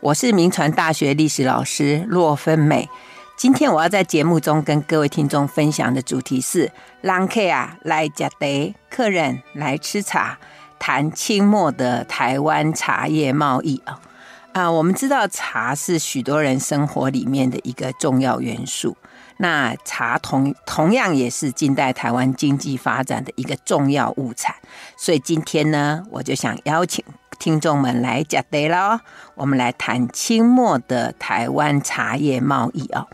我是名传大学历史老师骆芬美。今天我要在节目中跟各位听众分享的主题是“人客啊来吃茶，客人来吃茶”，谈清末的台湾茶叶贸易啊啊！我们知道茶是许多人生活里面的一个重要元素。那茶同同样也是近代台湾经济发展的一个重要物产，所以今天呢，我就想邀请听众们来讲对了，我们来谈清末的台湾茶叶贸易啊。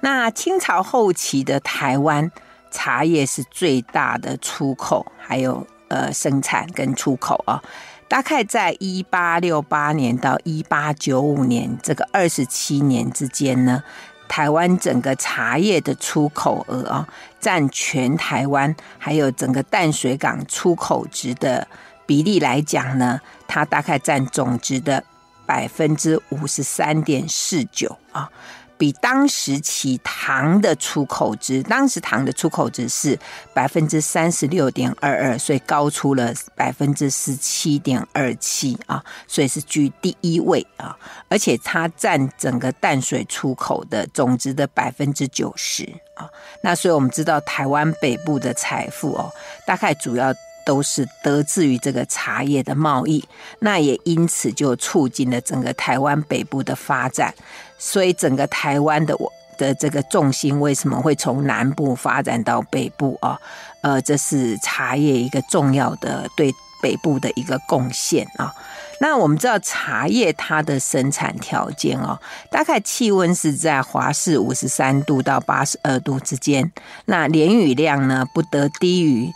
那清朝后期的台湾茶叶是最大的出口，还有呃生产跟出口啊，大概在一八六八年到一八九五年这个二十七年之间呢。台湾整个茶叶的出口额啊，占全台湾还有整个淡水港出口值的比例来讲呢，它大概占总值的百分之五十三点四九啊。比当时其糖的出口值，当时糖的出口值是百分之三十六点二二，所以高出了百分之十七点二七啊，所以是居第一位啊，而且它占整个淡水出口的总值的百分之九十啊。那所以我们知道，台湾北部的财富哦，大概主要都是得自于这个茶叶的贸易，那也因此就促进了整个台湾北部的发展。所以整个台湾的我的这个重心为什么会从南部发展到北部啊？呃，这是茶叶一个重要的对北部的一个贡献啊。那我们知道茶叶它的生产条件哦，大概气温是在华氏五十三度到八十二度之间，那年雨量呢不得低于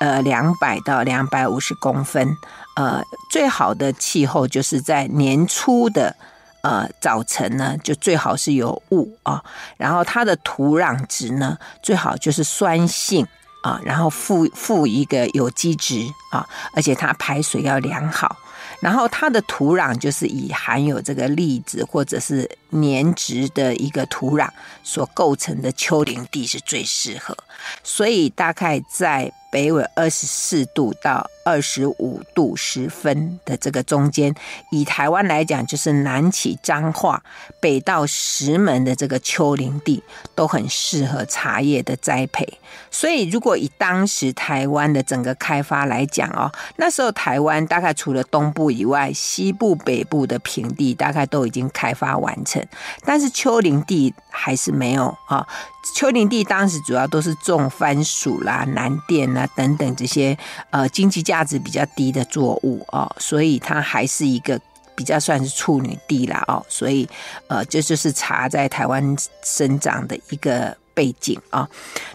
呃两百到两百五十公分，呃，最好的气候就是在年初的。呃，早晨呢，就最好是有雾啊，然后它的土壤质呢，最好就是酸性啊，然后富富一个有机质啊，而且它排水要良好，然后它的土壤就是以含有这个粒子或者是粘质的一个土壤所构成的丘陵地是最适合，所以大概在。北纬二十四度到二十五度十分的这个中间，以台湾来讲，就是南起彰化，北到石门的这个丘陵地，都很适合茶叶的栽培。所以，如果以当时台湾的整个开发来讲哦，那时候台湾大概除了东部以外，西部、北部的平地大概都已经开发完成，但是丘陵地还是没有啊。丘陵地当时主要都是种番薯啦、南电啊等等这些呃经济价值比较低的作物哦，所以它还是一个比较算是处女地啦哦，所以呃这就是茶在台湾生长的一个背景啊。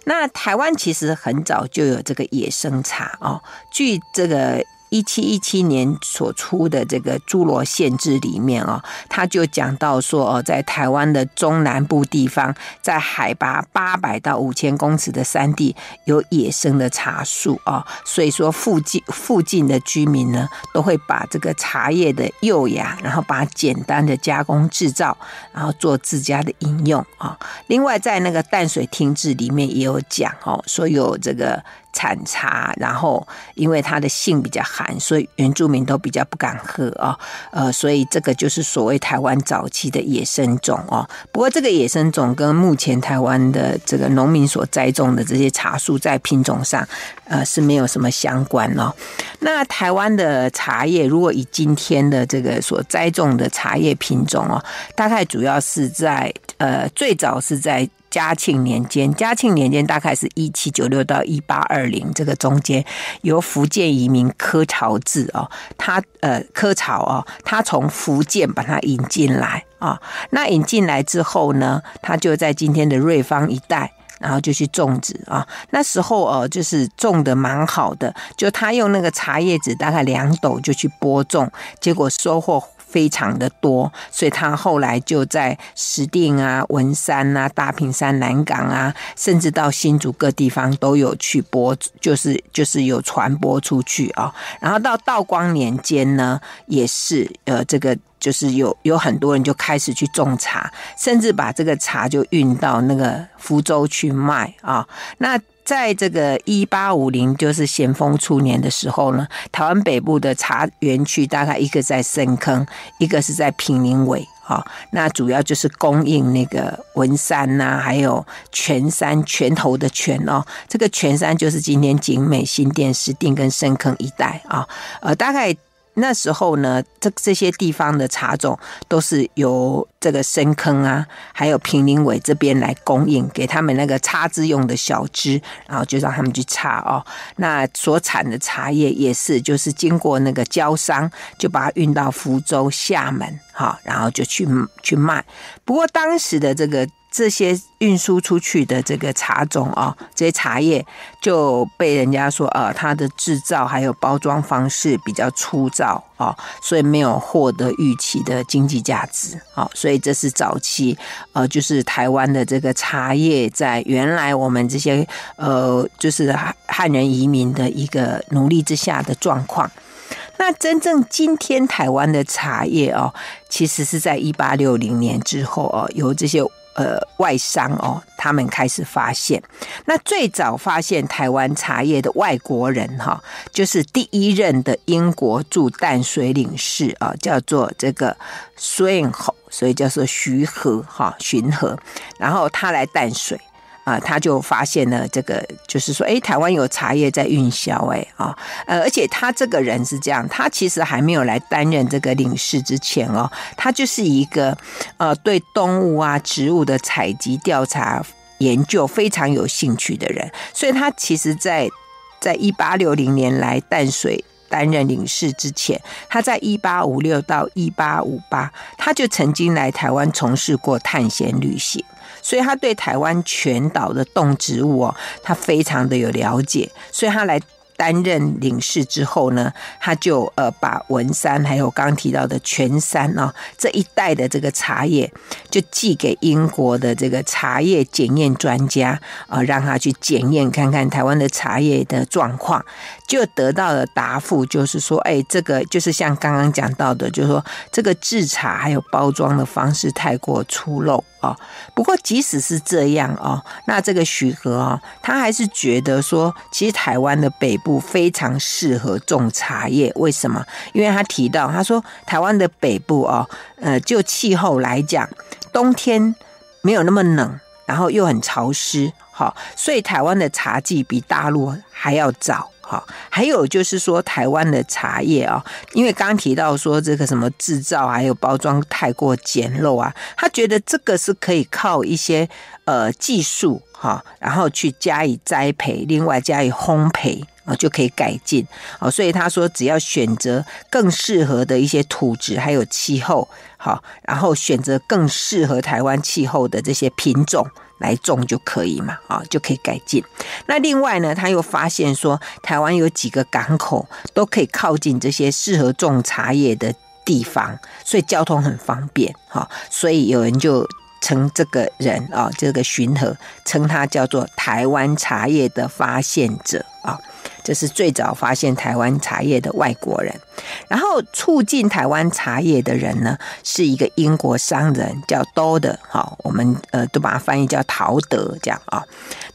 那台湾其实很早就有这个野生茶哦，据这个。一七一七年所出的这个《诸罗县志》里面哦，他就讲到说哦，在台湾的中南部地方，在海拔八百到五千公尺的山地有野生的茶树啊，所以说附近附近的居民呢，都会把这个茶叶的幼芽，然后把它简单的加工制造，然后做自家的饮用啊。另外，在那个《淡水厅志》里面也有讲哦，说有这个。产茶，然后因为它的性比较寒，所以原住民都比较不敢喝啊。呃，所以这个就是所谓台湾早期的野生种哦。不过这个野生种跟目前台湾的这个农民所栽种的这些茶树在品种上，呃，是没有什么相关哦。那台湾的茶叶，如果以今天的这个所栽种的茶叶品种哦，大概主要是在呃，最早是在。嘉庆年间，嘉庆年间大概是一七九六到一八二零这个中间，由福建移民柯朝志哦，他呃柯朝哦，他从福建把他引进来啊，那引进来之后呢，他就在今天的瑞芳一带，然后就去种植啊，那时候哦，就是种的蛮好的，就他用那个茶叶子大概两斗就去播种，结果收获。非常的多，所以他后来就在石碇啊、文山啊、大坪山、南港啊，甚至到新竹各地方都有去播，就是就是有传播出去啊。然后到道光年间呢，也是呃，这个就是有有很多人就开始去种茶，甚至把这个茶就运到那个福州去卖啊。那在这个一八五零，就是咸丰初年的时候呢，台湾北部的茶园区大概一个在深坑，一个是在平林尾。好，那主要就是供应那个文山呐、啊，还有泉山，拳头的泉哦，这个泉山就是今天景美、新店、石碇跟深坑一带啊，呃，大概。那时候呢，这这些地方的茶种都是由这个深坑啊，还有平林尾这边来供应给他们那个插枝用的小枝，然后就让他们去插哦。那所产的茶叶也是，就是经过那个交商，就把它运到福州、厦门，哈，然后就去去卖。不过当时的这个。这些运输出去的这个茶种啊，这些茶叶就被人家说，啊，它的制造还有包装方式比较粗糙啊，所以没有获得预期的经济价值啊，所以这是早期呃，就是台湾的这个茶叶在原来我们这些呃，就是汉人移民的一个努力之下的状况。那真正今天台湾的茶叶哦，其实是在一八六零年之后哦，有这些。呃，外商哦，他们开始发现，那最早发现台湾茶叶的外国人哈，就是第一任的英国驻淡水领事啊，叫做这个 Sui 哦所以叫做徐和哈，巡和，然后他来淡水。啊，他就发现了这个，就是说，哎，台湾有茶叶在运销，哎，啊，呃，而且他这个人是这样，他其实还没有来担任这个领事之前哦，他就是一个呃，对动物啊、植物的采集、调查、研究非常有兴趣的人，所以他其实在在一八六零年来淡水担任领事之前，他在一八五六到一八五八，他就曾经来台湾从事过探险旅行。所以他对台湾全岛的动植物哦，他非常的有了解，所以他来。担任领事之后呢，他就呃把文山还有刚提到的泉山哦这一带的这个茶叶，就寄给英国的这个茶叶检验专家啊，让他去检验看看台湾的茶叶的状况，就得到了答复，就是说，哎，这个就是像刚刚讲到的，就是说这个制茶还有包装的方式太过粗陋啊。不过即使是这样哦，那这个许和啊，他还是觉得说，其实台湾的北部非常适合种茶叶，为什么？因为他提到，他说台湾的北部哦，呃，就气候来讲，冬天没有那么冷，然后又很潮湿，好，所以台湾的茶季比大陆还要早。还有就是说，台湾的茶叶啊，因为刚刚提到说这个什么制造还有包装太过简陋啊，他觉得这个是可以靠一些呃技术哈，然后去加以栽培，另外加以烘焙。啊，就可以改进啊。所以他说，只要选择更适合的一些土质还有气候，好，然后选择更适合台湾气候的这些品种。来种就可以嘛，啊，就可以改进。那另外呢，他又发现说，台湾有几个港口都可以靠近这些适合种茶叶的地方，所以交通很方便，哈。所以有人就称这个人啊，这个巡河称他叫做台湾茶叶的发现者啊。这是最早发现台湾茶叶的外国人，然后促进台湾茶叶的人呢，是一个英国商人，叫多德，哈，我们呃都把它翻译叫陶德这样啊。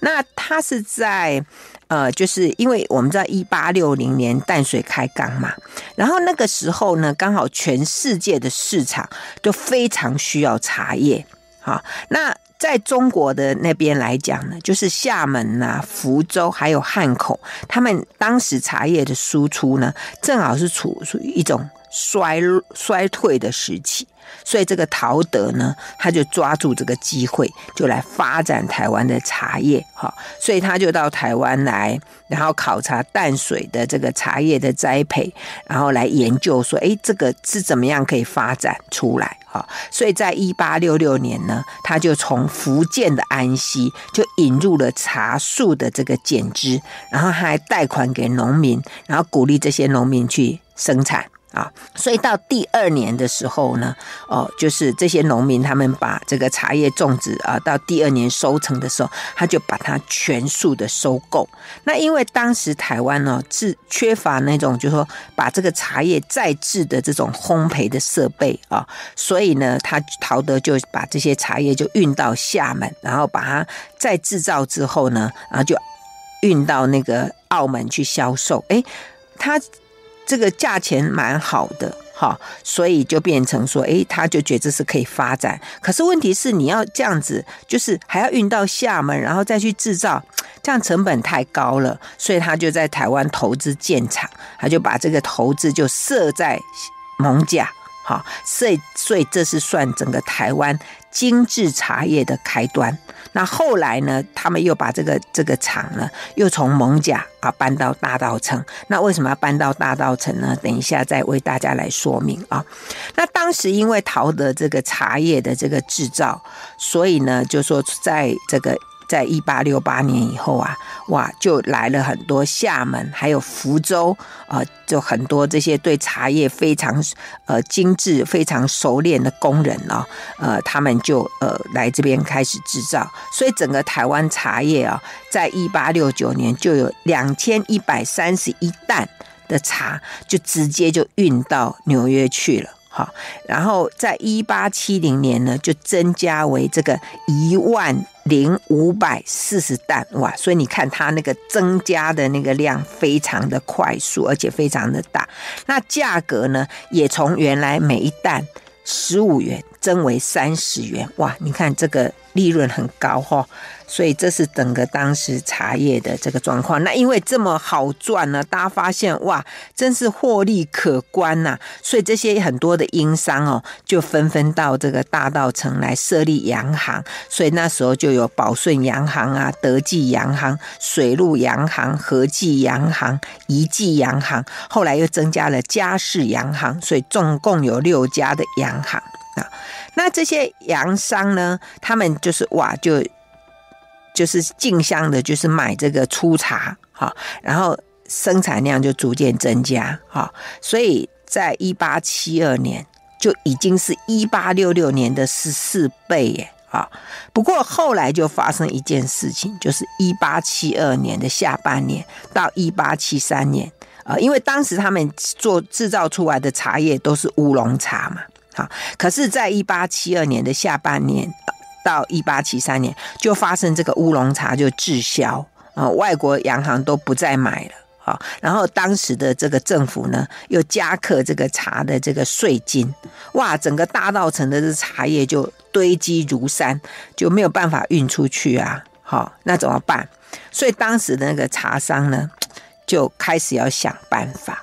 那他是在呃，就是因为我们知道一八六零年淡水开港嘛，然后那个时候呢，刚好全世界的市场都非常需要茶叶，好，那。在中国的那边来讲呢，就是厦门呐、福州还有汉口，他们当时茶叶的输出呢，正好是处属于一种衰衰退的时期。所以这个陶德呢，他就抓住这个机会，就来发展台湾的茶叶，哈，所以他就到台湾来，然后考察淡水的这个茶叶的栽培，然后来研究说，哎，这个是怎么样可以发展出来，哈，所以在一八六六年呢，他就从福建的安溪就引入了茶树的这个剪枝，然后还贷款给农民，然后鼓励这些农民去生产。啊，所以到第二年的时候呢，哦，就是这些农民他们把这个茶叶种植啊，到第二年收成的时候，他就把它全数的收购。那因为当时台湾呢是缺乏那种，就是说把这个茶叶再制的这种烘焙的设备啊，所以呢，他陶德就把这些茶叶就运到厦门，然后把它再制造之后呢，然后就。运到那个澳门去销售。哎，他这个价钱蛮好的。好，所以就变成说，诶，他就觉得这是可以发展。可是问题是，你要这样子，就是还要运到厦门，然后再去制造，这样成本太高了。所以他就在台湾投资建厂，他就把这个投资就设在艋舺。好，所以所以这是算整个台湾精致茶叶的开端。那后来呢，他们又把这个这个厂呢，又从蒙甲啊搬到大道城。那为什么要搬到大道城呢？等一下再为大家来说明啊。那当时因为陶德这个茶叶的这个制造，所以呢，就说在这个。在一八六八年以后啊，哇，就来了很多厦门，还有福州，呃，就很多这些对茶叶非常呃精致、非常熟练的工人哦，呃，他们就呃来这边开始制造，所以整个台湾茶叶啊，在一八六九年就有两千一百三十一担的茶，就直接就运到纽约去了。好，然后在一八七零年呢，就增加为这个一万零五百四十担，哇！所以你看它那个增加的那个量非常的快速，而且非常的大。那价格呢，也从原来每一担十五元增为三十元，哇！你看这个利润很高哈。所以这是整个当时茶叶的这个状况。那因为这么好赚呢，大家发现哇，真是获利可观呐、所以这些很多的英商哦，就纷纷到这个大稻城来设立洋行。所以那时候就有宝顺洋行啊、德记洋行、水陆洋行、和记洋行、怡记洋行。后来又增加了嘉士洋行，所以总共有六家的洋行。那这些洋商呢，他们就是哇，就。就是竞相的，就是买这个粗茶，哈，然后生产量就逐渐增加，哈，所以在一八七二年就已经是一八六六年的十四倍耶，啊，不过后来就发生一件事情，就是一八七二年的下半年到一八七三年，啊，因为当时他们做制造出来的茶叶都是乌龙茶嘛，可是在一八七二年的下半年。到一八七三年，就发生这个乌龙茶就滞销啊，外国洋行都不再买了啊。然后当时的这个政府呢，又加课这个茶的这个税金，哇，整个大稻埕的这茶叶就堆积如山，就没有办法运出去啊。好，那怎么办？所以当时的那个茶商呢，就开始要想办法。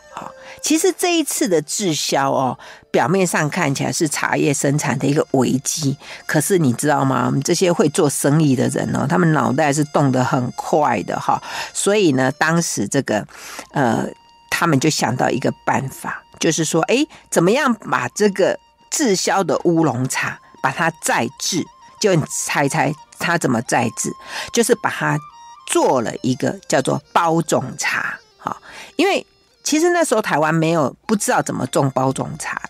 其实这一次的滞销哦，表面上看起来是茶叶生产的一个危机，可是你知道吗？我们这些会做生意的人哦，他们脑袋是动得很快的哈。所以呢，当时这个呃，他们就想到一个办法，就是说，哎，怎么样把这个滞销的乌龙茶把它再制？就你猜猜他怎么再制？就是把它做了一个叫做包种茶，哈，因为。其实那时候台湾没有不知道怎么种包种茶，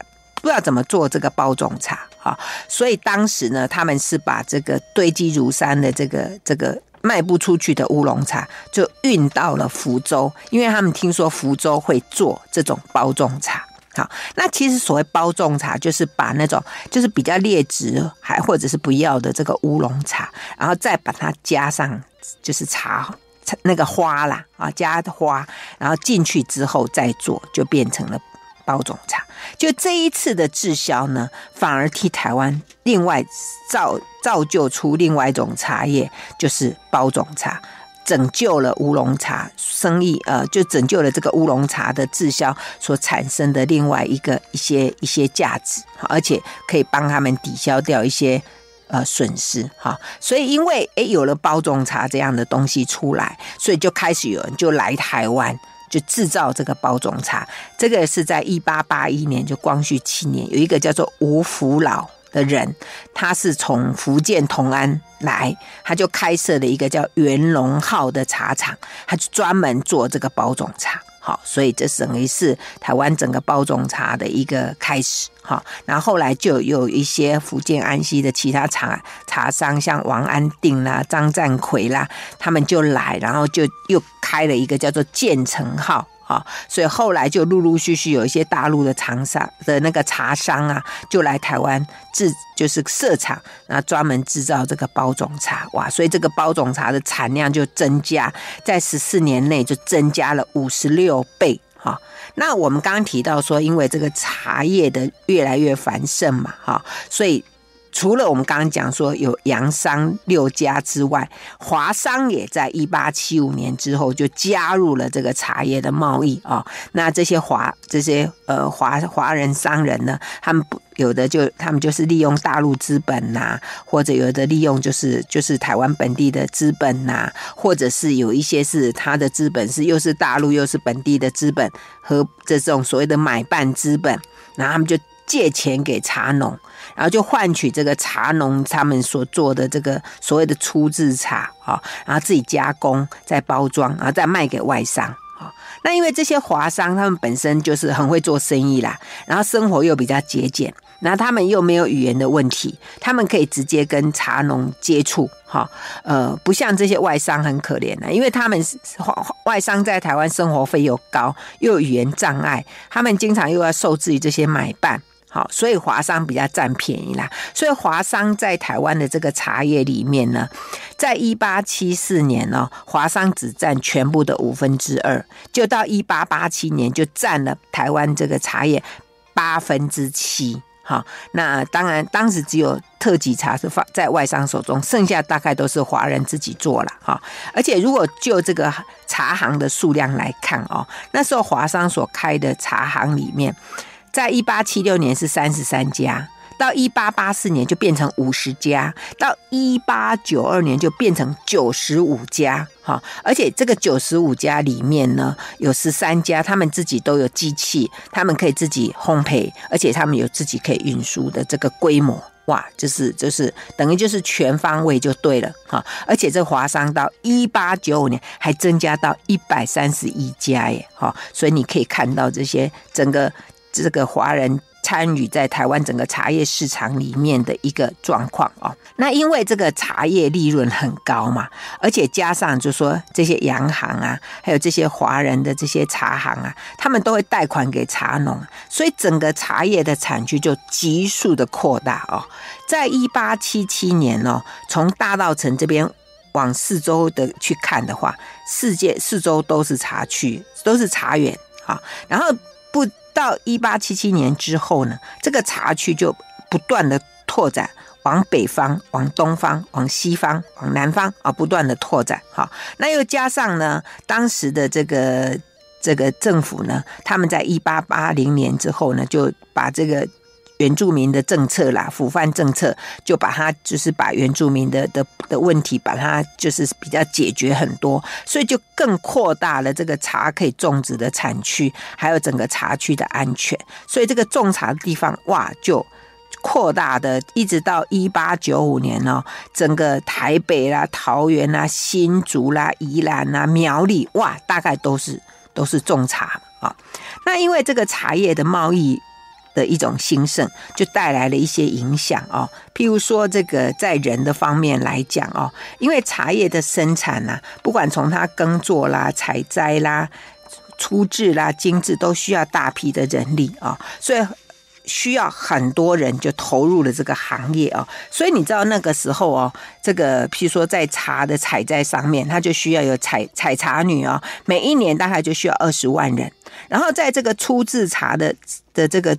不知道怎么做这个包种茶啊，所以当时呢，他们是把这个堆积如山的这个这个卖不出去的乌龙茶，就运到了福州，因为他们听说福州会做这种包种茶。好，那其实所谓包种茶，就是把那种就是比较劣质还或者是不要的这个乌龙茶，然后再把它加上就是茶。那个花啦啊，加花，然后进去之后再做，就变成了包种茶。就这一次的滞销呢，反而替台湾另外造造就出另外一种茶叶，就是包种茶，拯救了乌龙茶生意，呃，就拯救了这个乌龙茶的滞销所产生的另外一个一些一些价值，而且可以帮他们抵消掉一些。呃，损失哈，所以因为诶有了包种茶这样的东西出来，所以就开始有人就来台湾，就制造这个包装茶。这个是在一八八一年，就光绪七年，有一个叫做吴福老的人，他是从福建同安来，他就开设了一个叫元隆号的茶厂，他就专门做这个包装茶。好，所以这等于是台湾整个包装茶的一个开始。好，然后后来就有一些福建安溪的其他茶茶商，像王安定啦、张占奎啦，他们就来，然后就又开了一个叫做建成号啊，所以后来就陆陆续续有一些大陆的厂商的那个茶商啊，就来台湾制，就是设厂，那专门制造这个包种茶，哇，所以这个包种茶的产量就增加，在十四年内就增加了五十六倍，哈。那我们刚刚提到说，因为这个茶叶的越来越繁盛嘛，哈，所以。除了我们刚刚讲说有洋商六家之外，华商也在一八七五年之后就加入了这个茶叶的贸易啊。那这些华这些呃华华人商人呢，他们不有的就他们就是利用大陆资本呐、或者有的利用就是就是台湾本地的资本呐、或者是有一些是他的资本是又是大陆又是本地的资本和这种所谓的买办资本，然后他们就。借钱给茶农，然后就换取这个茶农他们所做的这个所谓的粗制茶啊，然后自己加工再包装，然后再卖给外商啊。那因为这些华商他们本身就是很会做生意啦，然后生活又比较节俭，然后他们又没有语言的问题，他们可以直接跟茶农接触哈。呃，不像这些外商很可怜的，因为他们外商在台湾生活费又高，又有语言障碍，他们经常又要受制于这些买办。好，所以华商比较占便宜啦。所以华商在台湾的这个茶叶里面呢，在一八七四年呢，华商只占全部的五分之二，就到一八八七年就占了台湾这个茶叶八分之七。好，那当然当时只有特级茶是放在外商手中，剩下大概都是华人自己做了。哈，而且如果就这个茶行的数量来看哦，那时候华商所开的茶行里面。在一八七六年是三十三家，到一八八四年就变成五十家，到一八九二年就变成九十五家。哈，而且这个九十五家里面呢，有十三家他们自己都有机器，他们可以自己烘焙，而且他们有自己可以运输的这个规模。哇，就是就是等于就是全方位就对了。哈，而且这华商到一八九五年还增加到一百三十一家耶。哈，所以你可以看到这些整个。这个华人参与在台湾整个茶叶市场里面的一个状况哦，那因为这个茶叶利润很高嘛，而且加上就说这些洋行啊，还有这些华人的这些茶行啊，他们都会贷款给茶农，所以整个茶叶的产区就急速的扩大哦。在一八七七年哦，从大稻城这边往四周的去看的话，世界四周都是茶区，都是茶园啊，然后不。到一八七七年之后呢，这个茶区就不断的拓展，往北方、往东方、往西方、往南方啊，不断的拓展。好，那又加上呢，当时的这个这个政府呢，他们在一八八零年之后呢，就把这个。原住民的政策啦，抚番政策就把它就是把原住民的的的问题，把它就是比较解决很多，所以就更扩大了这个茶可以种植的产区，还有整个茶区的安全，所以这个种茶的地方哇，就扩大的一直到一八九五年哦，整个台北啦、桃园啦、新竹啦、宜兰啦、苗栗哇，大概都是都是种茶啊。那因为这个茶叶的贸易。的一种兴盛，就带来了一些影响哦。譬如说，这个在人的方面来讲哦，因为茶叶的生产呐、啊，不管从它耕作啦、采摘啦、粗制啦、精制，都需要大批的人力啊、哦，所以需要很多人就投入了这个行业哦。所以你知道那个时候哦，这个譬如说在茶的采摘上面，它就需要有采采茶女哦，每一年大概就需要二十万人。然后在这个粗制茶的的这个。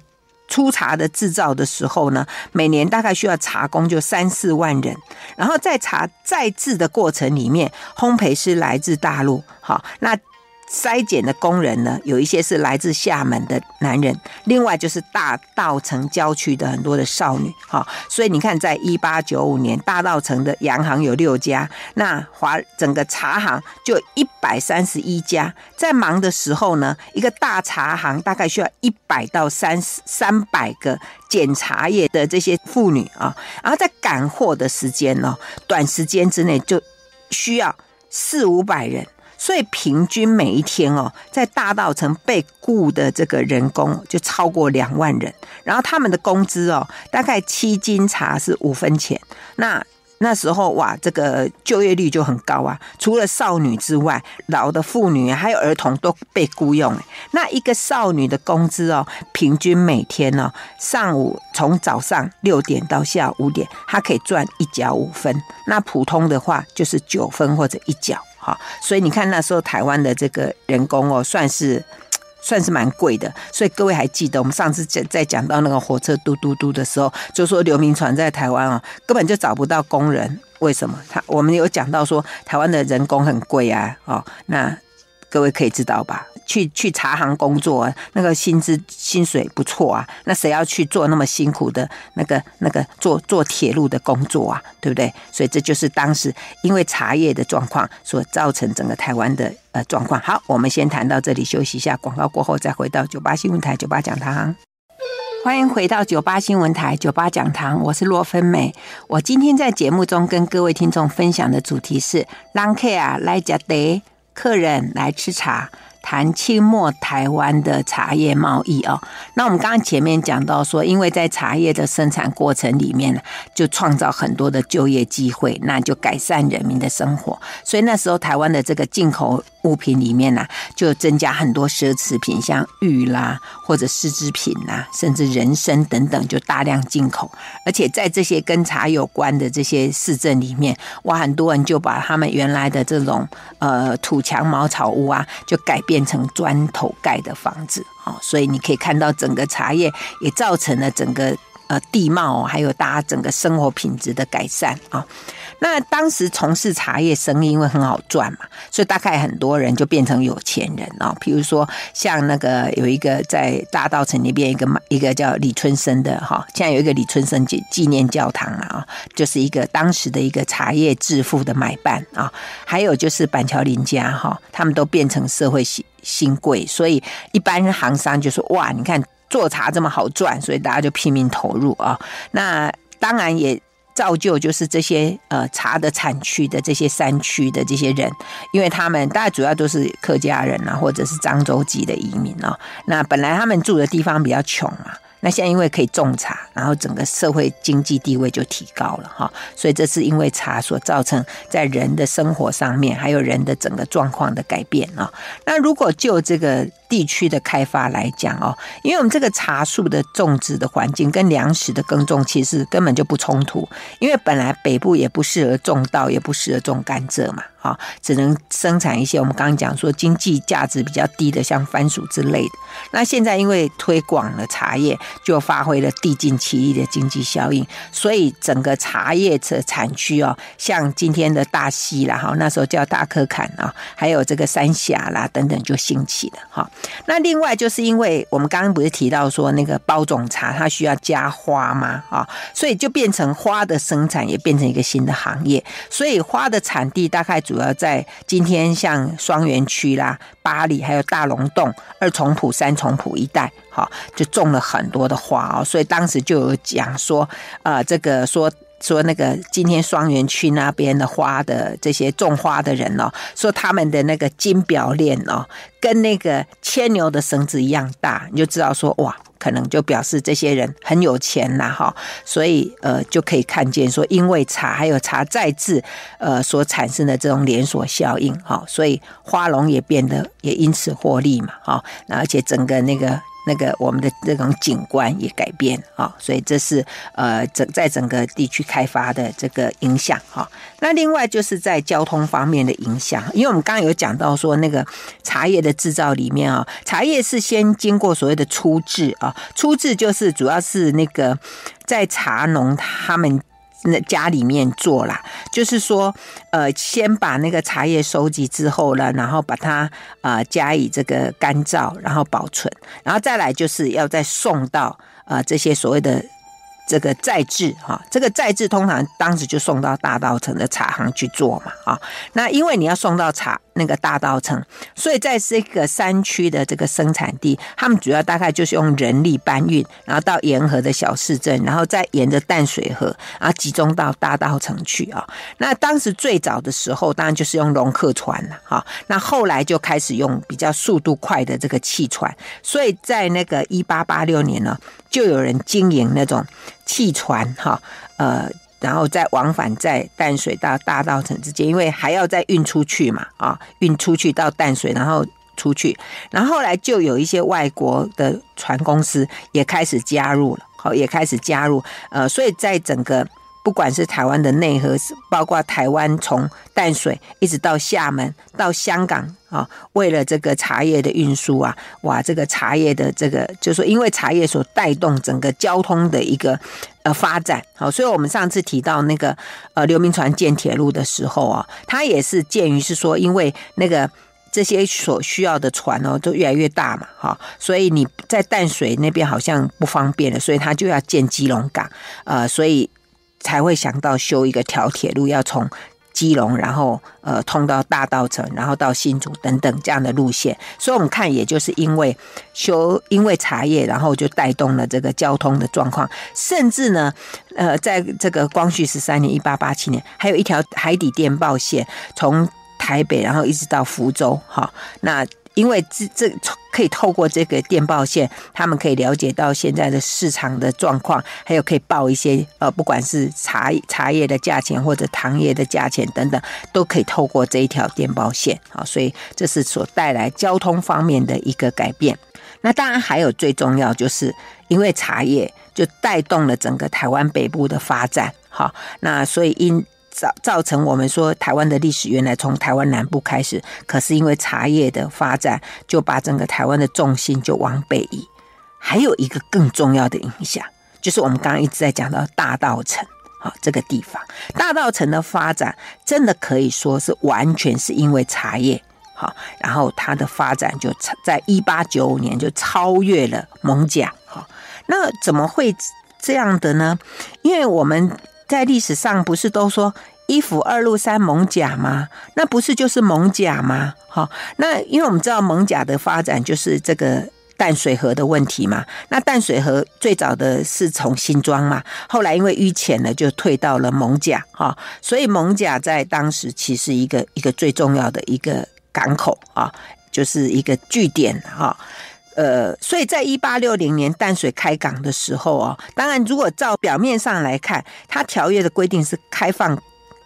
粗茶的制造的时候呢，每年大概需要茶工就三四万人，然后在茶在制的过程里面，烘焙师来自大陆，好，那。筛检的工人呢，有一些是来自厦门的男人，另外就是大稻城郊区的很多的少女，哈，所以你看，在一八九五年，大稻城的洋行有六家，那华整个茶行就一百三十一家，在忙的时候呢，一个大茶行大概需要一百到三三百个检茶叶的这些妇女啊，然后在赶货的时间呢，短时间之内就需要四五百人。所以平均每一天哦，在大稻城被雇的这个人工就超过两万人，然后他们的工资哦，大概七斤茶是五分钱，那那时候哇，这个就业率就很高啊。除了少女之外，老的妇女还有儿童都被雇佣。那一个少女的工资哦，平均每天呢，上午从早上六点到下午五点，她可以赚一角五分。那普通的话就是九分或者一角。哈，所以你看那时候台湾的这个人工哦，算是。算是蛮贵的，所以各位还记得我们上次在在讲到那个火车嘟嘟嘟的时候，就说刘铭传在台湾啊，根本就找不到工人，为什么？他我们有讲到说台湾的人工很贵啊，哦，那。各位可以知道吧？去去茶行工作，那个薪资薪水不错啊。那谁要去做那么辛苦的那个那个做做铁路的工作啊？对不对？所以这就是当时因为茶叶的状况所造成整个台湾的呃状况。好，我们先谈到这里，休息一下，广告过后再回到九八新闻台九八讲堂。欢迎回到九八新闻台九八讲堂，我是洛芬美。我今天在节目中跟各位听众分享的主题是“让客啊来吃茶”。客人来吃茶，谈清末台湾的茶叶贸易哦。那我们刚刚前面讲到说，因为在茶叶的生产过程里面呢，就创造很多的就业机会，那就改善人民的生活。所以那时候台湾的这个进口。物品里面呢、就增加很多奢侈品，像玉啦，或者丝织品呐，甚至人参等等，就大量进口。而且在这些跟茶有关的这些市镇里面，哇，很多人就把他们原来的这种呃土墙茅草屋啊，就改变变成砖头盖的房子。啊，所以你可以看到整个茶叶也造成了整个呃地貌，还有大家整个生活品质的改善啊。那当时从事茶叶生意，因为很好赚嘛，所以大概很多人就变成有钱人哦。比如说，像那个有一个在大稻城那边一个一个叫李春生的哈，现在有一个李春生纪纪念教堂啊，就是一个当时的一个茶叶致富的买办啊。还有就是板桥林家哈，他们都变成社会新新贵，所以一般行商就说哇，你看做茶这么好赚，所以大家就拼命投入啊。那当然也。造就就是这些呃茶的产区的这些山区的这些人，因为他们大概主要都是客家人啊，或者是漳州籍的移民哦。那本来他们住的地方比较穷嘛。那现在因为可以种茶，然后整个社会经济地位就提高了哈，所以这是因为茶所造成在人的生活上面，还有人的整个状况的改变啊。那如果就这个地区的开发来讲哦，因为我们这个茶树的种植的环境跟粮食的耕种其实根本就不冲突，因为本来北部也不适合种稻，也不适合种甘蔗嘛。啊，只能生产一些我们刚刚讲说经济价值比较低的，像番薯之类的。那现在因为推广了茶叶，就发挥了地尽其力的经济效应，所以整个茶叶的产区哦，像今天的大溪啦，哈，那时候叫大嵙崁啊，还有这个三峡啦等等就兴起了哈。那另外就是因为我们刚刚不是提到说那个包种茶它需要加花吗？啊，所以就变成花的生产也变成一个新的行业，所以花的产地大概主。主要在今天像双园区啦、八里，还有大龙洞、二重埔、三重埔一带，哈，就种了很多的花哦。所以当时就有讲说，呃，这个说说那个今天双园区那边的花的这些种花的人哦，说他们的那个金表链哦，跟那个牵牛的绳子一样大，你就知道说哇。可能就表示这些人很有钱啦，哈，所以呃就可以看见说，因为茶还有茶再制呃所产生的这种连锁效应，哈，所以花农也变得也因此获利嘛，哈，而且整个那个。那个我们的这种景观也改变啊，所以这是呃整在整个地区开发的这个影响哈。那另外就是在交通方面的影响，因为我们刚刚有讲到说那个茶叶的制造里面啊，茶叶是先经过所谓的初制啊，初制就是主要是那个在茶农他们。那家里面做啦，就是说，呃，先把那个茶叶收集之后呢，然后把它呃加以这个干燥，然后保存，然后再来就是要再送到呃这些所谓的。这个再制哈，这个再制通常当时就送到大道城的茶行去做嘛啊。那因为你要送到茶那个大稻城，所以在这个山区的这个生产地，他们主要大概就是用人力搬运，然后到沿河的小市镇，然后再沿着淡水河，然后集中到大稻城去啊。那当时最早的时候，当然就是用龙客船了哈。那后来就开始用比较速度快的这个汽船，所以在那个一八八六年呢。就有人经营那种汽船哈，呃，然后再往返在淡水到大道城之间，因为还要再运出去嘛，啊，运出去到淡水，然后出去，然后后来就有一些外国的船公司也开始加入了，好，也开始加入，呃，所以在整个。不管是台湾的内河，包括台湾从淡水一直到厦门到香港啊，为了这个茶叶的运输啊，哇，这个茶叶的这个，就是因为茶叶所带动整个交通的一个呃发展，好，所以我们上次提到那个呃刘铭传建铁路的时候啊，他也是鉴于是说，因为那个这些所需要的船哦都越来越大嘛，哈，所以你在淡水那边好像不方便了，所以他就要建基隆港，呃，所以。才会想到修一个条铁路，要从基隆，然后呃通到大稻城，然后到新竹等等这样的路线。所以我们看，也就是因为修，因为茶叶，然后就带动了这个交通的状况。甚至呢，呃，在这个光绪十三年（一八八七年），还有一条海底电报线，从台北然后一直到福州。哈，那。因为这这可以透过这个电报线，他们可以了解到现在的市场的状况，还有可以报一些呃，不管是茶茶叶的价钱或者糖业的价钱等等，都可以透过这一条电报线啊。所以这是所带来交通方面的一个改变。那当然还有最重要，就是因为茶叶就带动了整个台湾北部的发展。好，那所以因。造造成我们说台湾的历史原来从台湾南部开始，可是因为茶叶的发展，就把整个台湾的重心就往北移。还有一个更重要的影响，就是我们刚刚一直在讲到大稻埕，好，这个地方，大稻埕的发展真的可以说是完全是因为茶叶，好，然后它的发展就在一八九五年就超越了艋舺，好，那怎么会这样的呢？因为我们。在历史上不是都说一府二路三艋舺吗？那不是就是艋舺吗？好，那因为我们知道艋舺的发展就是这个淡水河的问题嘛。那淡水河最早的是从新庄嘛，后来因为淤浅了，就退到了艋舺哈。所以艋舺在当时其实一个一个最重要的一个港口啊，就是一个据点哈。呃，所以在一八六零年淡水开港的时候哦，当然如果照表面上来看，它条约的规定是开放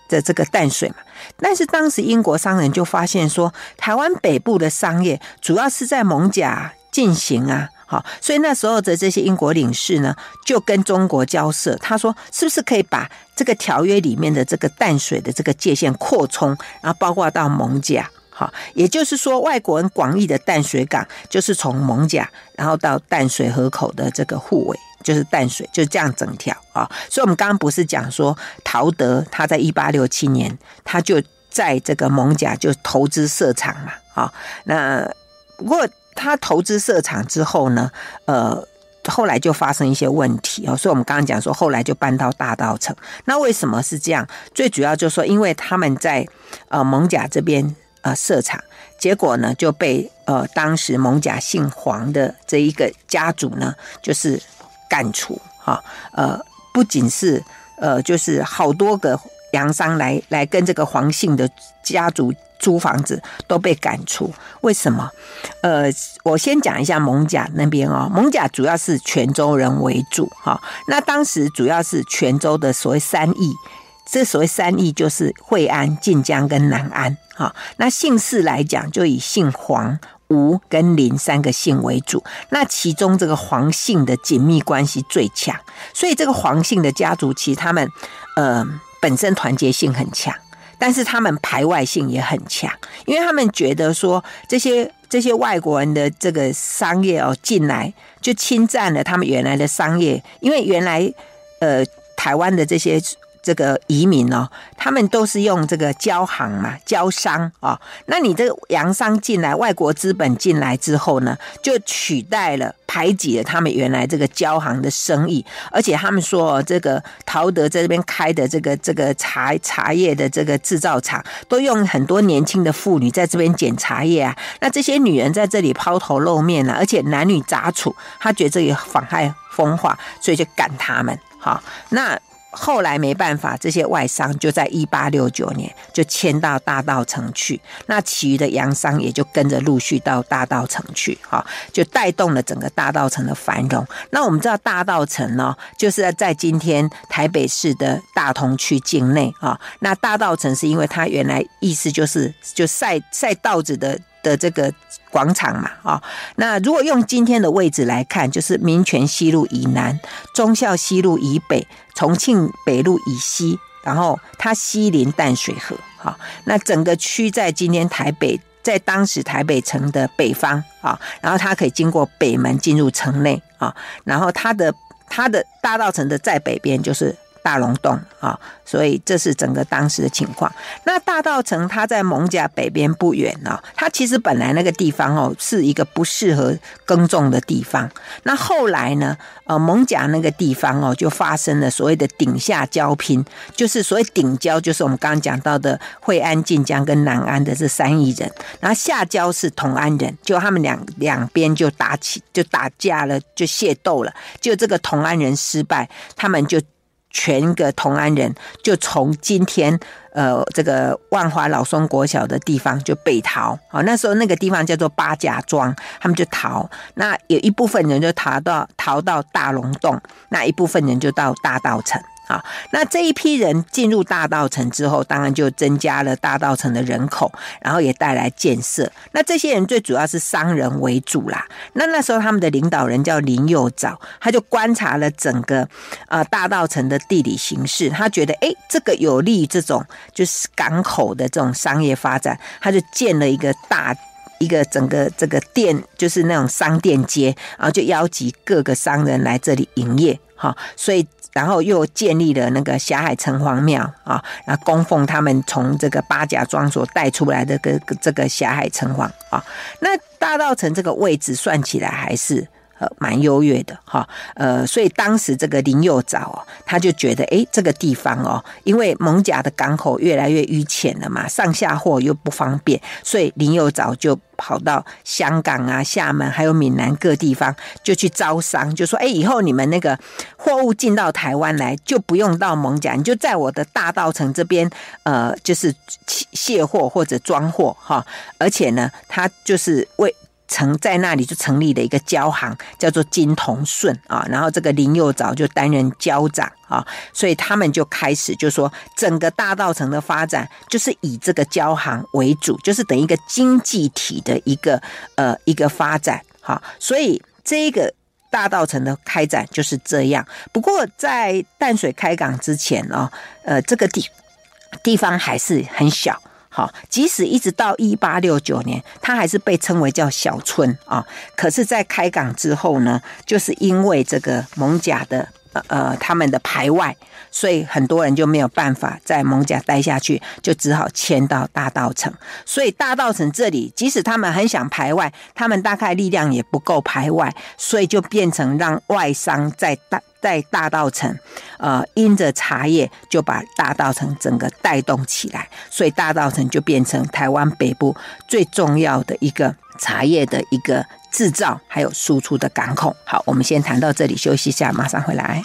的这个淡水嘛，但是当时英国商人就发现说，台湾北部的商业主要是在艋舺进行啊，好，所以那时候的这些英国领事呢，就跟中国交涉，他说是不是可以把这个条约里面的这个淡水的这个界限扩充，然后包括到艋舺。好，也就是说，外国人广义的淡水港就是从艋甲，然后到淡水河口的这个护尾，就是淡水，就这样整条啊。所以，我们刚刚不是讲说，陶德他在一八六七年，他就在这个艋甲就投资设厂嘛。啊，那不过他投资设厂之后呢，呃，后来就发生一些问题哦。所以我们刚刚讲说，后来就搬到大稻埕。那为什么是这样？最主要就是说，因为他们在呃艋甲这边。呃，设厂，结果呢就被呃当时艋舺姓黄的这一个家族呢，就是赶除哈。呃，不仅是呃，就是好多个洋商来来跟这个黄姓的家族租房子都被赶除。为什么？呃，我先讲一下艋舺那边哦。艋舺主要是泉州人为主哈。那当时主要是泉州的所谓三邑。这所谓三邑就是惠安、晋江跟南安，哈。那姓氏来讲，就以姓黄、吴跟林三个姓为主。那其中这个黄姓的紧密关系最强，所以这个黄姓的家族其实他们呃本身团结性很强，但是他们排外性也很强，因为他们觉得说这些这些外国人的这个商业哦进来就侵占了他们原来的商业，因为原来呃台湾的这些。这个移民哦，他们都是用这个交行嘛，交商、哦。那你这个洋商进来，外国资本进来之后呢，就取代了、排挤了他们原来这个交行的生意。而且他们说，这个陶德在这边开的这个这个茶茶叶的这个制造厂，都用很多年轻的妇女在这边捡茶叶啊。那这些女人在这里抛头露面啊，而且男女杂处，他觉得这也妨害风化，所以就赶他们。好，那。后来没办法，这些外商就在一八六九年就迁到大稻埕去，那其余的洋商也就跟着陆续到大稻埕去，哈，就带动了整个大稻城的繁荣。那我们知道大稻城呢，就是在今天台北市的大同区境内啊。那大稻城是因为它原来意思就是就晒晒稻子的。的这个广场嘛，啊，那如果用今天的位置来看，就是民权西路以南、忠孝西路以北、重庆北路以西，然后它西临淡水河，哈，那整个区在今天台北，在当时台北城的北方啊，然后它可以经过北门进入城内啊，然后它的它的大道城的在北边就是。大龙洞啊，所以这是整个当时的情况。那大道城它在艋舺北边不远啊，它其实本来那个地方哦是一个不适合耕种的地方。那后来呢，呃，艋舺那个地方哦就发生了所谓的顶下交拼，就是所谓顶交，就是我们刚刚讲到的惠安、晋江跟南安的这三邑人，然后下交是同安人，就他们两两边就打起就打架了，就械斗了，就这个同安人失败，他们就。全个同安人就从今天呃这个万华老松国小的地方就被逃啊，那时候那个地方叫做八甲庄，他们就逃。那有一部分人就逃到逃到大龙洞，那一部分人就到大道城。啊，那这一批人进入大稻城之后，当然就增加了大稻城的人口，然后也带来建设。那这些人最主要是商人为主啦。那那时候他们的领导人叫林佑藻，他就观察了整个呃大稻城的地理形势，他觉得哎，这个有利于这种就是港口的这种商业发展，他就建了一个大一个整个这个店，就是那种商店街，然后就邀集各个商人来这里营业。哈，所以。然后又建立了那个霞海城隍庙啊，然后供奉他们从这个八甲庄所带出来的个这个霞海城隍啊。那大道城这个位置算起来还是呃蛮优越的哈。呃，所以当时这个林右藻哦，他就觉得哎，这个地方哦，因为艋舺的港口越来越淤浅了嘛，上下货又不方便，所以林右藻就。跑到香港啊、厦门还有闽南各地方，就去招商，就说：“哎，以后你们那个货物进到台湾来，就不用到艋舺，你就在我的大道城这边，呃，就是卸货或者装货哈。而且呢，他就是为。”成在那里就成立了一个交行，叫做金同顺啊，然后这个林右藻就担任交长啊，所以他们就开始就说，整个大稻城的发展就是以这个交行为主，就是等于一个经济体的一个呃一个发展哈，所以这个大稻城的开展就是这样。不过在淡水开港之前哦，呃，这个地地方还是很小。即使一直到一八六九年，它还是被称为叫小春啊。可是，在开港之后呢，就是因为这个蒙贾的呃呃他们的排外，所以很多人就没有办法在艋舺待下去，就只好迁到大道城。所以大道城这里，即使他们很想排外，他们大概力量也不够排外，所以就变成让外商在大。在大道城，呃，因着茶叶就把大道城整个带动起来，所以大道城就变成台湾北部最重要的一个茶叶的一个制造还有输出的港口。好，我们先谈到这里，休息一下，马上回来。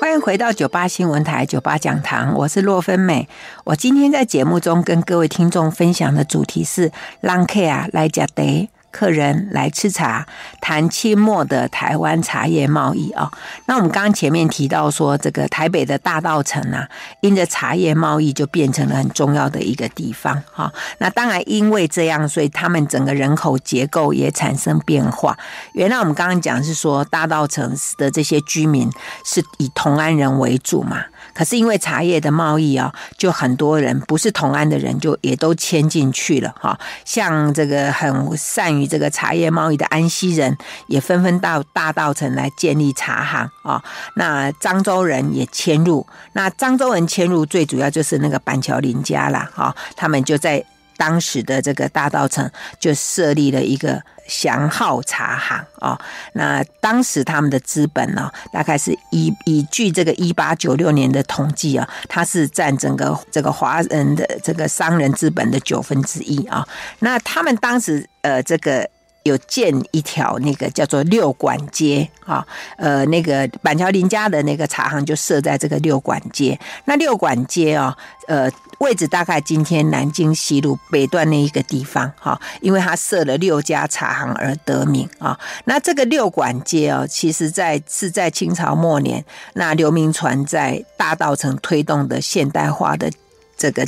欢迎回到九八新闻台九八讲堂，我是洛芬美。我今天在节目中跟各位听众分享的主题是“让 K 啊来吃茶”。客人来吃茶，谈清末的台湾茶叶贸易啊。那我们刚刚前面提到说，这个台北的大稻埕啊，因着茶叶贸易就变成了很重要的一个地方哈。那当然因为这样，所以他们整个人口结构也产生变化。原来我们刚刚讲是说，大稻埕的这些居民是以同安人为主嘛。可是因为茶叶的贸易啊，就很多人不是同安的人就也都迁进去了哈。像这个很善于这个茶叶贸易的安溪人，也纷纷到大道城来建立茶行啊。那漳州人也迁入，那漳州人迁入最主要就是那个板桥林家了哈，他们就在。当时的这个大道城就设立了一个祥号茶行啊，那当时他们的资本呢，大概是以以据这个一八九六年的统计啊，它是占整个这个华人的这个商人资本的九分之一啊。那他们当时呃这个。有建一条那个叫做六管街啊，呃，那个板桥林家的那个茶行就设在这个六管街。那六管街啊，呃，位置大概今天南京西路北段那一个地方哈，因为它设了六家茶行而得名啊。那这个六管街啊，其实在是在清朝末年，那刘铭传在大稻埕推动的现代化的这个。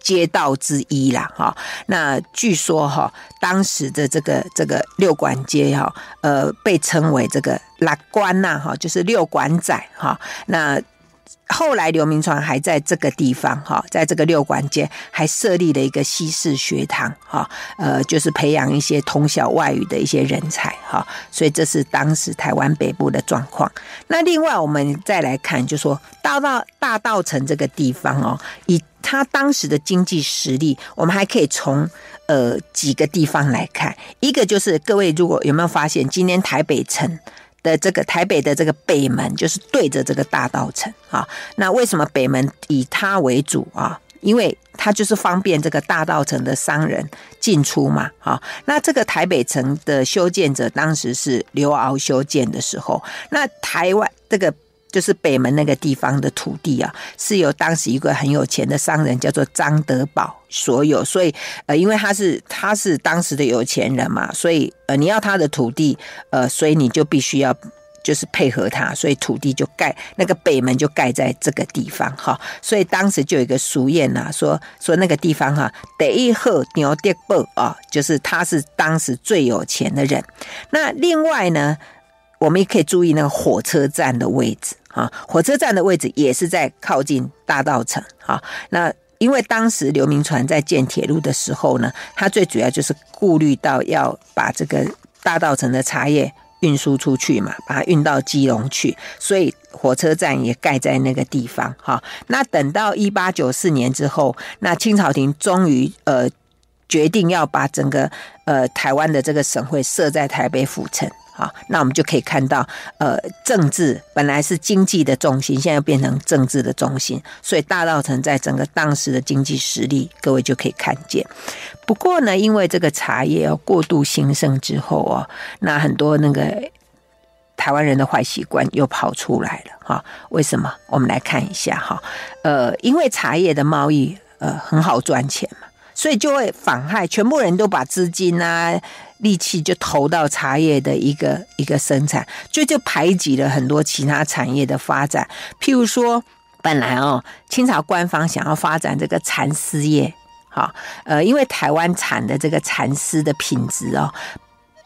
街道之一啦，哈，那据说哈，当时的这个这个六管街哈，呃，被称为这个拉关呐，哈，就是六管仔哈，那。后来刘铭传还在这个地方哈，在这个六馆街还设立了一个西式学堂哈，呃，就是培养一些通晓外语的一些人才哈，所以这是当时台湾北部的状况。那另外我们再来看，就说大稻大道城这个地方哦，以他当时的经济实力，我们还可以从呃几个地方来看，一个就是各位如果有没有发现，今天台北城。的这个台北的这个北门就是对着这个大道城啊，那为什么北门以它为主啊？因为它就是方便这个大道城的商人进出嘛，啊，那这个台北城的修建者当时是刘敖修建的时候，那台湾这个。就是北门那个地方的土地啊，是由当时一个很有钱的商人叫做张德宝所有，所以呃，因为他是他是当时的有钱人嘛，所以呃，你要他的土地，呃，所以你就必须要就是配合他，所以土地就盖那个北门就盖在这个地方哈，所以当时就有一个俗谚呐，说说那个地方哈，第一号牛德宝啊，就是他是当时最有钱的人。那另外呢，我们也可以注意那个火车站的位置。啊，火车站的位置也是在靠近大稻埕。哈，那因为当时刘铭传在建铁路的时候呢，他最主要就是顾虑到要把这个大稻城的茶叶运输出去嘛，把它运到基隆去，所以火车站也盖在那个地方。哈，那等到一八九四年之后，那清朝廷终于呃决定要把整个呃台湾的这个省会设在台北府城。啊，那我们就可以看到，呃，政治本来是经济的重心，现在变成政治的中心，所以大稻埕在整个当时的经济实力，各位就可以看见。不过呢，因为这个茶叶要过度兴盛之后哦，那很多那个台湾人的坏习惯又跑出来了哈。为什么？我们来看一下哈。呃，因为茶叶的贸易呃很好赚钱嘛，所以就会妨害全部人都把资金啊。力气就投到茶叶的一个一个生产，就就排挤了很多其他产业的发展。譬如说，本来哦，清朝官方想要发展这个蚕丝业，哈，呃，因为台湾产的这个蚕丝的品质哦，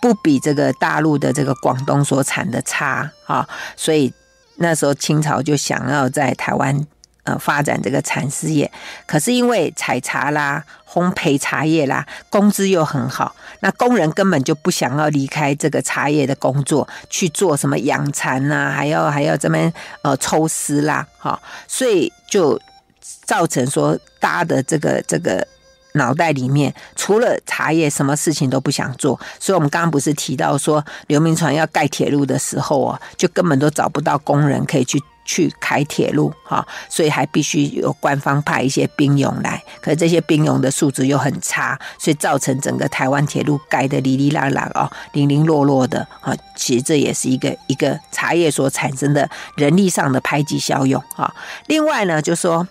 不比这个大陆的这个广东所产的差，哈，所以那时候清朝就想要在台湾。呃，发展这个蚕丝业，可是因为采茶啦、烘焙茶叶啦，工资又很好，那工人根本就不想要离开这个茶叶的工作，去做什么养蚕呐，还要还要这边呃抽丝啦，哈，所以就造成说大家的这个这个脑袋里面除了茶叶，什么事情都不想做。所以我们刚刚不是提到说刘铭传要盖铁路的时候啊，就根本都找不到工人可以去。去开铁路哈，所以还必须有官方派一些兵勇来，可是这些兵勇的素质又很差，所以造成整个台湾铁路盖得哩哩啦啦哦，零零落落的啊。其实这也是一个一个茶叶所产生的人力上的排挤效用啊。另外呢，就说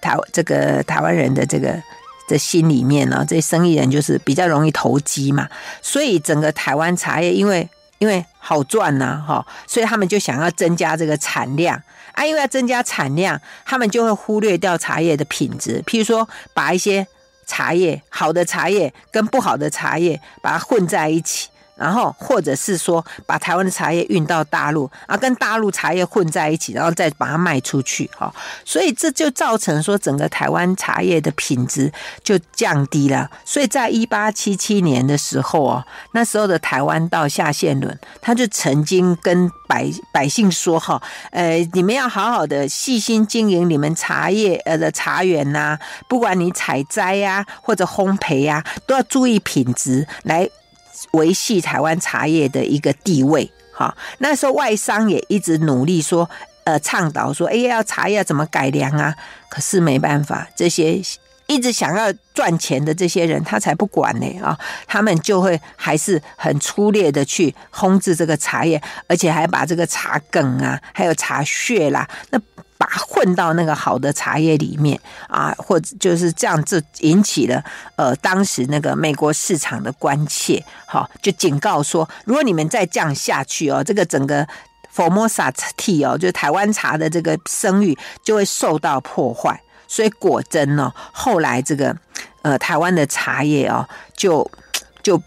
台这个台湾人的这个的心里面呢，这生意人就是比较容易投机嘛，所以整个台湾茶叶因为。因为好赚呐，哈，所以他们就想要增加这个产量啊。因为要增加产量，他们就会忽略掉茶叶的品质。譬如说，把一些茶叶好的茶叶跟不好的茶叶把它混在一起。然后，或者是说，把台湾的茶叶运到大陆啊，跟大陆茶叶混在一起，然后再把它卖出去，哈，所以这就造成说，整个台湾茶叶的品质就降低了。所以在一八七七年的时候哦，那时候的台湾道夏宪伦他就曾经跟百百姓说，哈，呃，你们要好好的细心经营你们茶叶呃的茶园呐，不管你采摘呀或者烘焙呀，都要注意品质来。维系台湾茶叶的一个地位，哈，那时候外商也一直努力说，呃，倡导说，哎呀，茶叶怎么改良啊？可是没办法，这些一直想要赚钱的这些人，他才不管呢啊！他们就会还是很粗劣的去烘制这个茶叶，而且还把这个茶梗啊，还有茶屑啦，那混到那个好的茶叶里面啊，或者就是这样子引起了呃当时那个美国市场的关切，好，就警告说，如果你们再这样下去哦，这个整个 Formosa Tea 哦，就台湾茶的这个声誉就会受到破坏。所以果真呢，后来这个呃台湾的茶叶哦，就就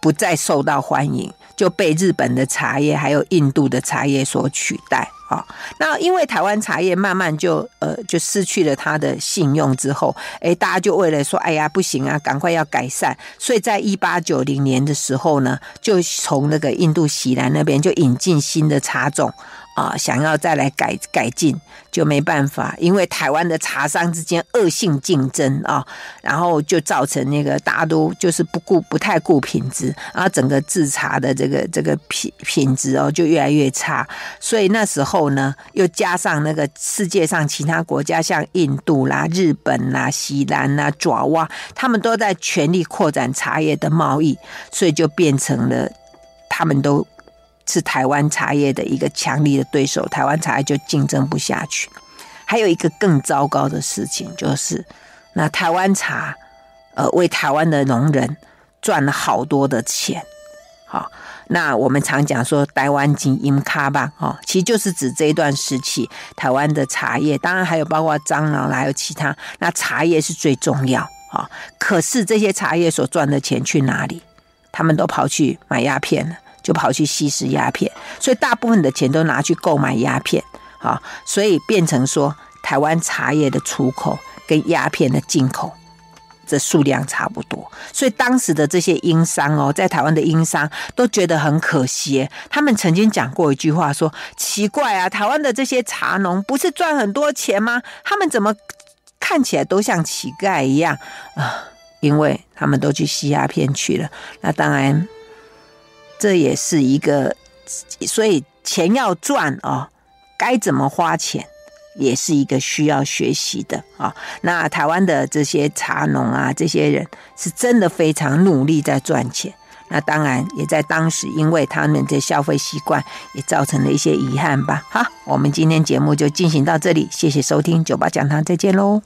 不再受到欢迎，就被日本的茶叶还有印度的茶叶所取代啊。那因为台湾茶叶慢慢就呃就失去了它的信用之后，哎，大家就为了说，哎呀不行啊，赶快要改善，所以在一八九零年的时候呢，就从那个印度喜兰那边就引进新的茶种。啊，想要再来改改进就没办法，因为台湾的茶商之间恶性竞争啊，然后就造成那个大家都就是不顾不太顾品质，然后整个制茶的这个这个品品质哦就越来越差，所以那时候呢，又加上那个世界上其他国家像印度啦、日本啦、西兰啦、爪哇，他们都在全力扩展茶叶的贸易，所以就变成了他们都。是台湾茶叶的一个强力的对手，台湾茶叶就竞争不下去。还有一个更糟糕的事情，就是那台湾茶，呃，为台湾的农人赚了好多的钱。好，那我们常讲说台湾金饮卡吧，哈，其实就是指这一段时期台湾的茶叶，当然还有包括樟脑，还有其他。那茶叶是最重要啊，可是这些茶叶所赚的钱去哪里？他们都跑去买鸦片了。就跑去吸食鸦片，所以大部分的钱都拿去购买鸦片，啊，所以变成说台湾茶叶的出口跟鸦片的进口这数量差不多，所以当时的这些英商哦，在台湾的英商都觉得很可惜，他们曾经讲过一句话说：奇怪啊，台湾的这些茶农不是赚很多钱吗？他们怎么看起来都像乞丐一样啊？因为他们都去吸鸦片去了，那当然。这也是一个，所以钱要赚啊，该怎么花钱，也是一个需要学习的啊。那台湾的这些茶农啊，这些人是真的非常努力在赚钱。那当然也在当时，因为他们的消费习惯，也造成了一些遗憾吧。好，我们今天节目就进行到这里，谢谢收听酒吧讲堂，再见喽。